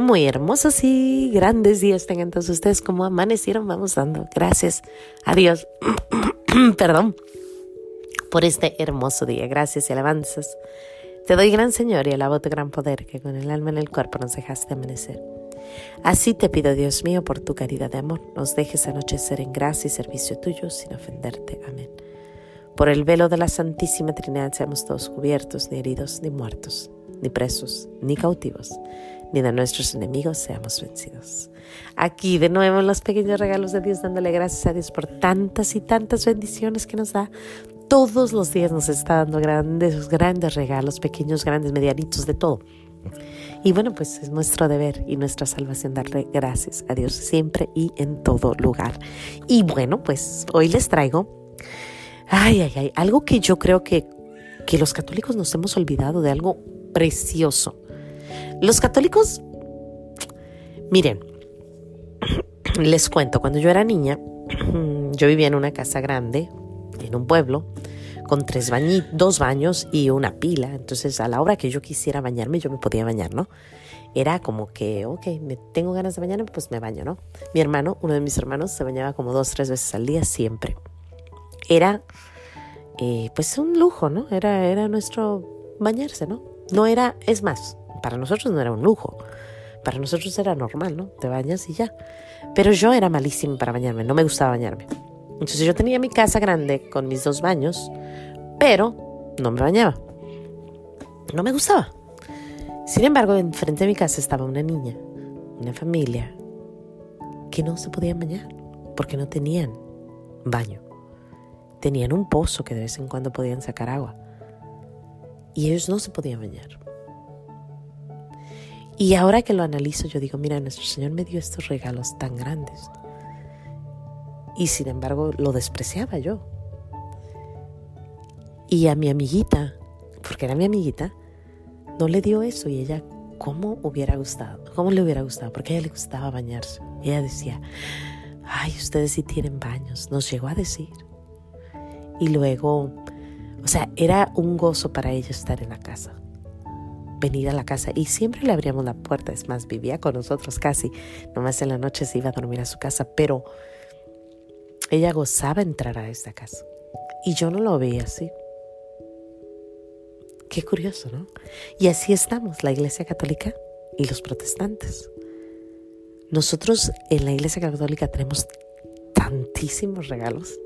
Muy hermosos y grandes días tengan todos ustedes como amanecieron. Vamos dando gracias a Dios. Perdón por este hermoso día. Gracias y alabanzas. Te doy gran Señor y alabo tu gran poder que con el alma en el cuerpo nos dejaste amanecer. Así te pido, Dios mío, por tu caridad de amor, nos dejes anochecer en gracia y servicio tuyo sin ofenderte. Amén. Por el velo de la Santísima Trinidad seamos todos cubiertos, ni heridos, ni muertos, ni presos, ni cautivos ni de nuestros enemigos seamos vencidos. Aquí de nuevo los pequeños regalos de Dios, dándole gracias a Dios por tantas y tantas bendiciones que nos da. Todos los días nos está dando grandes, grandes regalos, pequeños, grandes, medianitos, de todo. Y bueno, pues es nuestro deber y nuestra salvación darle gracias a Dios siempre y en todo lugar. Y bueno, pues hoy les traigo, ay, ay, ay, algo que yo creo que, que los católicos nos hemos olvidado de algo precioso los católicos, miren, les cuento, cuando yo era niña, yo vivía en una casa grande, en un pueblo, con tres dos baños y una pila. Entonces, a la hora que yo quisiera bañarme, yo me podía bañar, ¿no? Era como que, ok, me tengo ganas de bañarme, pues me baño, ¿no? Mi hermano, uno de mis hermanos, se bañaba como dos, tres veces al día, siempre. Era, eh, pues, un lujo, ¿no? Era, era nuestro bañarse, ¿no? No era, es más, para nosotros no era un lujo. Para nosotros era normal, ¿no? Te bañas y ya. Pero yo era malísima para bañarme, no me gustaba bañarme. Entonces yo tenía mi casa grande con mis dos baños, pero no me bañaba. No me gustaba. Sin embargo, enfrente de mi casa estaba una niña, una familia, que no se podían bañar porque no tenían baño. Tenían un pozo que de vez en cuando podían sacar agua. Y ellos no se podían bañar. Y ahora que lo analizo, yo digo, mira, nuestro Señor me dio estos regalos tan grandes. Y sin embargo, lo despreciaba yo. Y a mi amiguita, porque era mi amiguita, no le dio eso y ella, ¿cómo hubiera gustado? ¿Cómo le hubiera gustado? Porque a ella le gustaba bañarse. ella decía, ay, ustedes sí tienen baños. Nos llegó a decir. Y luego, o sea, era un gozo para ella estar en la casa venir a la casa y siempre le abríamos la puerta. Es más, vivía con nosotros casi. Nomás en la noche se iba a dormir a su casa, pero ella gozaba entrar a esta casa. Y yo no lo veía así. Qué curioso, ¿no? Y así estamos, la Iglesia Católica y los protestantes. Nosotros en la Iglesia Católica tenemos tantísimos regalos.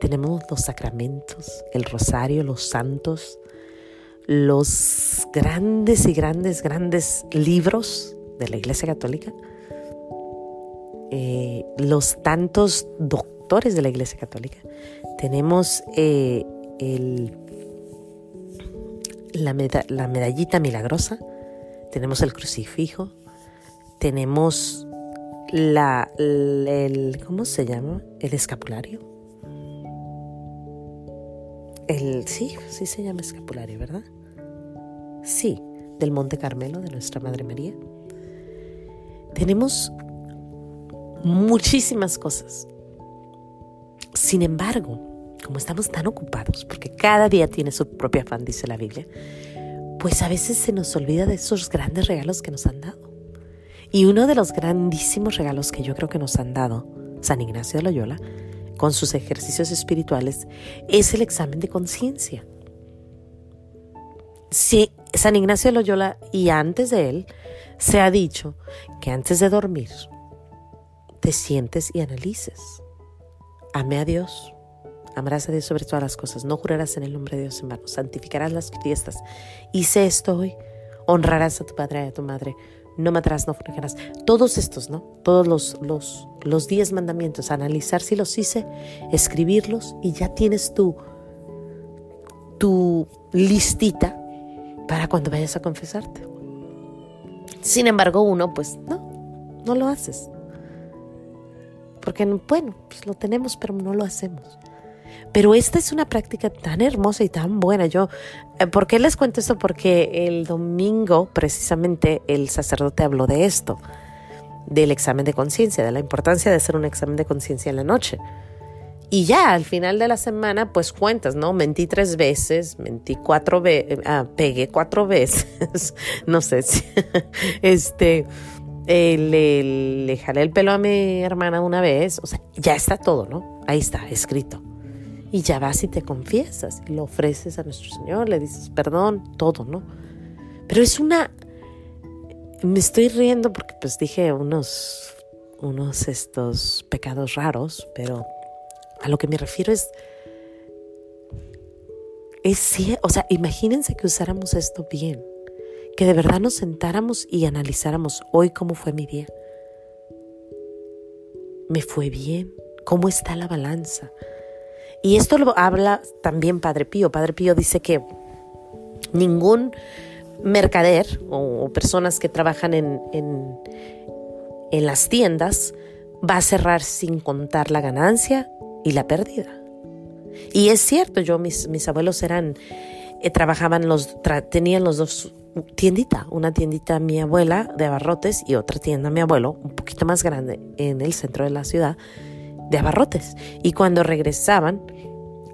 Tenemos los sacramentos, el rosario, los santos, los grandes y grandes, grandes libros de la Iglesia Católica, eh, los tantos doctores de la Iglesia Católica. Tenemos eh, la, la medallita milagrosa, tenemos el crucifijo, tenemos la, el, ¿cómo se llama? El escapulario el, sí, sí se llama escapulario, ¿verdad? Sí, del Monte Carmelo de nuestra Madre María. Tenemos muchísimas cosas. Sin embargo, como estamos tan ocupados, porque cada día tiene su propio afán, dice la Biblia, pues a veces se nos olvida de esos grandes regalos que nos han dado. Y uno de los grandísimos regalos que yo creo que nos han dado San Ignacio de Loyola con sus ejercicios espirituales es el examen de conciencia. Si San Ignacio de Loyola y antes de él se ha dicho que antes de dormir te sientes y analices. Ame a Dios, amarás a Dios sobre todas las cosas, no jurarás en el nombre de Dios en vano, santificarás las fiestas. Hice esto hoy, honrarás a tu padre y a tu madre, no matarás, no fornicarás. Todos estos, ¿no? Todos los, los, los diez mandamientos, analizar si los hice, escribirlos y ya tienes tu, tu listita para cuando vayas a confesarte. Sin embargo, uno, pues no, no lo haces. Porque, bueno, pues lo tenemos, pero no lo hacemos. Pero esta es una práctica tan hermosa y tan buena. Yo, eh, ¿por qué les cuento esto? Porque el domingo precisamente el sacerdote habló de esto, del examen de conciencia, de la importancia de hacer un examen de conciencia en la noche. Y ya al final de la semana, pues cuentas, ¿no? Mentí tres veces, mentí cuatro veces, ah, pegué cuatro veces, no sé si, este, eh, le, le jalé el pelo a mi hermana una vez, o sea, ya está todo, ¿no? Ahí está, escrito. Y ya vas y te confiesas, y lo ofreces a nuestro Señor, le dices perdón, todo, ¿no? Pero es una, me estoy riendo porque pues dije unos, unos estos pecados raros, pero a lo que me refiero es, es, o sea, imagínense que usáramos esto bien, que de verdad nos sentáramos y analizáramos hoy cómo fue mi día. ¿Me fue bien? ¿Cómo está la balanza? Y esto lo habla también Padre Pío. Padre Pío dice que ningún mercader o, personas que trabajan en, en, las tiendas va a cerrar sin contar la ganancia y la pérdida. Y es cierto, yo, mis, mis abuelos eran, eh, trabajaban los, tenían los dos tiendita, una tiendita mi abuela de abarrotes y otra tienda mi abuelo, un poquito más grande, en el centro de la ciudad, de abarrotes. Y cuando regresaban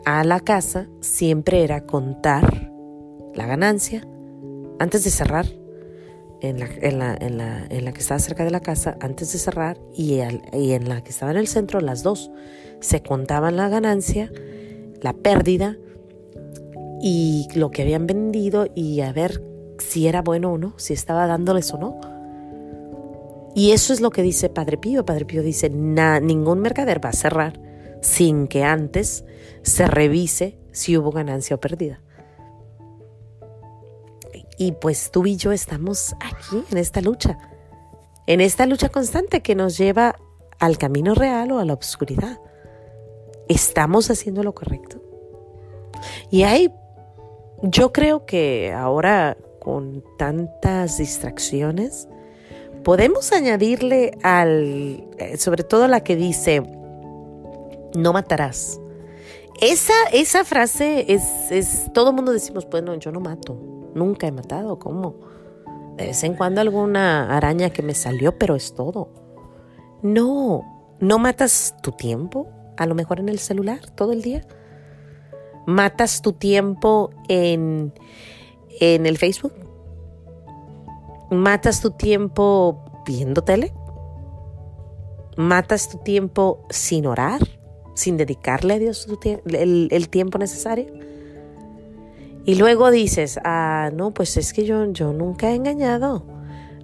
a la casa, siempre era contar la ganancia antes de cerrar en la, en la, en la, en la que estaba cerca de la casa, antes de cerrar, y, y en la que estaba en el centro, las dos se contaban la ganancia, la pérdida y lo que habían vendido y a ver si era bueno o no, si estaba dándoles o no. Y eso es lo que dice Padre Pío. Padre Pío dice, ningún mercader va a cerrar sin que antes se revise si hubo ganancia o pérdida. Y pues tú y yo estamos aquí en esta lucha, en esta lucha constante que nos lleva al camino real o a la oscuridad. ¿Estamos haciendo lo correcto? Y hay, yo creo que ahora con tantas distracciones, podemos añadirle al, eh, sobre todo la que dice, no matarás. Esa, esa frase es, es, todo el mundo decimos, bueno, yo no mato, nunca he matado, ¿cómo? De vez en cuando alguna araña que me salió, pero es todo. No, no matas tu tiempo, a lo mejor en el celular todo el día. Matas tu tiempo en, en el Facebook. Matas tu tiempo viendo tele. Matas tu tiempo sin orar, sin dedicarle a Dios el, tiempo necesario. Y luego dices, ah, no, pues es que yo, yo nunca he engañado.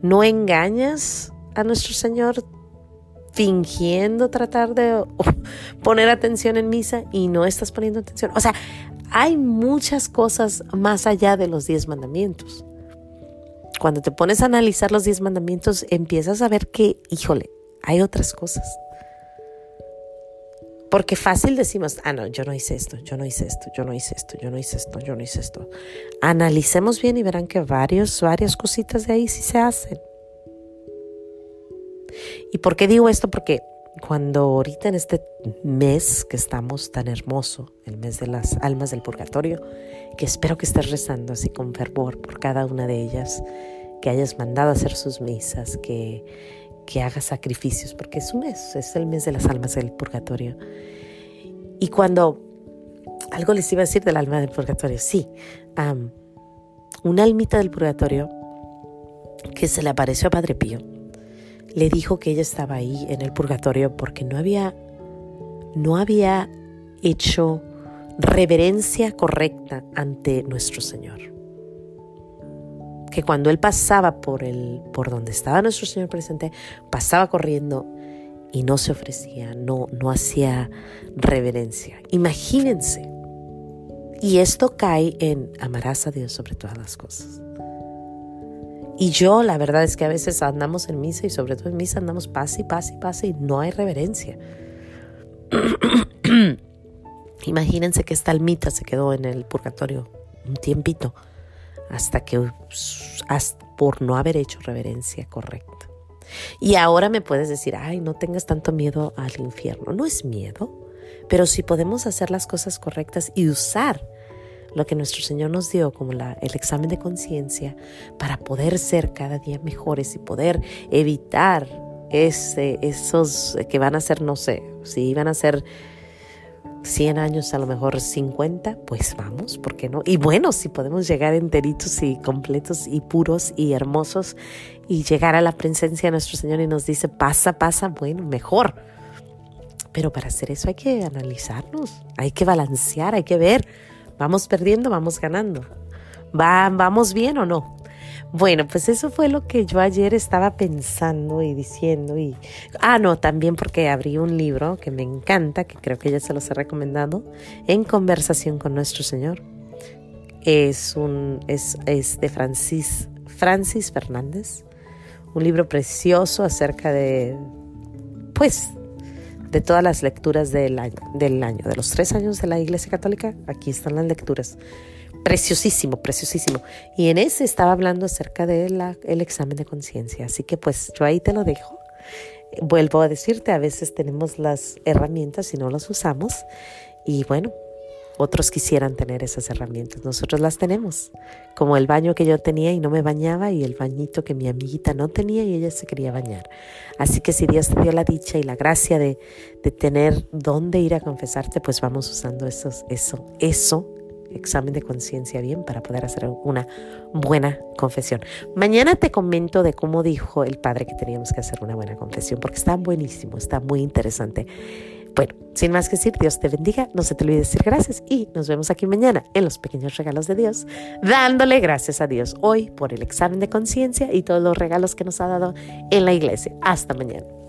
No engañas a nuestro Señor fingiendo tratar de poner atención en misa y no estás poniendo atención. O sea, hay muchas cosas más allá de los diez mandamientos. Cuando te pones a analizar los diez mandamientos, empiezas a ver que, híjole, hay otras cosas. Porque fácil decimos, ah, no, yo no hice esto, yo no hice esto, yo no hice esto, yo no hice esto, yo no hice esto. Analicemos bien y verán que varios, varias cositas de ahí sí se hacen. ¿Y por qué digo esto? Porque cuando ahorita en este mes que estamos tan hermoso, el mes de las almas del purgatorio, que espero que estés rezando así con fervor por cada una de ellas, que hayas mandado a hacer sus misas, que, que hagas sacrificios, porque es un mes, es el mes de las almas del purgatorio. Y cuando algo les iba a decir del alma del purgatorio, sí, una almita del purgatorio que se le apareció a Padre Pío le dijo que ella estaba ahí en el purgatorio porque no había, no había hecho reverencia correcta ante nuestro Señor. Que cuando él pasaba por el, por donde estaba nuestro Señor presente, pasaba corriendo y no se ofrecía, no, no hacía reverencia. Imagínense. Y esto cae en amarás a Dios sobre todas las cosas. Y yo, la verdad es que a veces andamos en misa y sobre todo en misa andamos pase y pase y pase y no hay reverencia. Imagínense que esta almita se quedó en el purgatorio un tiempito hasta que por no haber hecho reverencia correcta. Y ahora me puedes decir, ay, no tengas tanto miedo al infierno. No es miedo, pero si podemos hacer las cosas correctas y usar lo que nuestro Señor nos dio como el examen de conciencia para poder ser cada día mejores y poder evitar ese, esos que van a ser, no sé, si van a ser 100 años, a lo mejor 50, pues vamos, ¿por qué no? Y bueno, si podemos llegar enteritos y completos y puros y hermosos y llegar a la presencia de nuestro Señor y nos dice, pasa, pasa, bueno, mejor. Pero para hacer eso hay que analizarnos, hay que balancear, hay que ver, vamos perdiendo, vamos ganando. ¿Va, ¿Vamos bien o no? Bueno, pues eso fue lo que yo ayer estaba pensando y diciendo. Y, ah, no, también porque abrí un libro que me encanta, que creo que ya se los he recomendado, En conversación con nuestro Señor. Es, un, es, es de Francis, Francis Fernández, un libro precioso acerca de, pues, de todas las lecturas del año, del año, de los tres años de la Iglesia Católica. Aquí están las lecturas preciosísimo, preciosísimo. Y en ese estaba hablando acerca del el examen de conciencia. Así que pues yo ahí te lo dejo. Vuelvo a decirte, a veces tenemos las herramientas y no las usamos. Y bueno, otros quisieran tener esas herramientas. Nosotros las tenemos. Como el baño que yo tenía y no me bañaba y el bañito que mi amiguita no tenía y ella se quería bañar. Así que si Dios te dio la dicha y la gracia de, de tener dónde ir a confesarte, pues vamos usando esos, eso, eso examen de conciencia bien para poder hacer una buena confesión. Mañana te comento de cómo dijo el padre que teníamos que hacer una buena confesión, porque está buenísimo, está muy interesante. Bueno, sin más que decir, Dios te bendiga, no se te olvide decir gracias y nos vemos aquí mañana en los pequeños regalos de Dios, dándole gracias a Dios hoy por el examen de conciencia y todos los regalos que nos ha dado en la iglesia. Hasta mañana.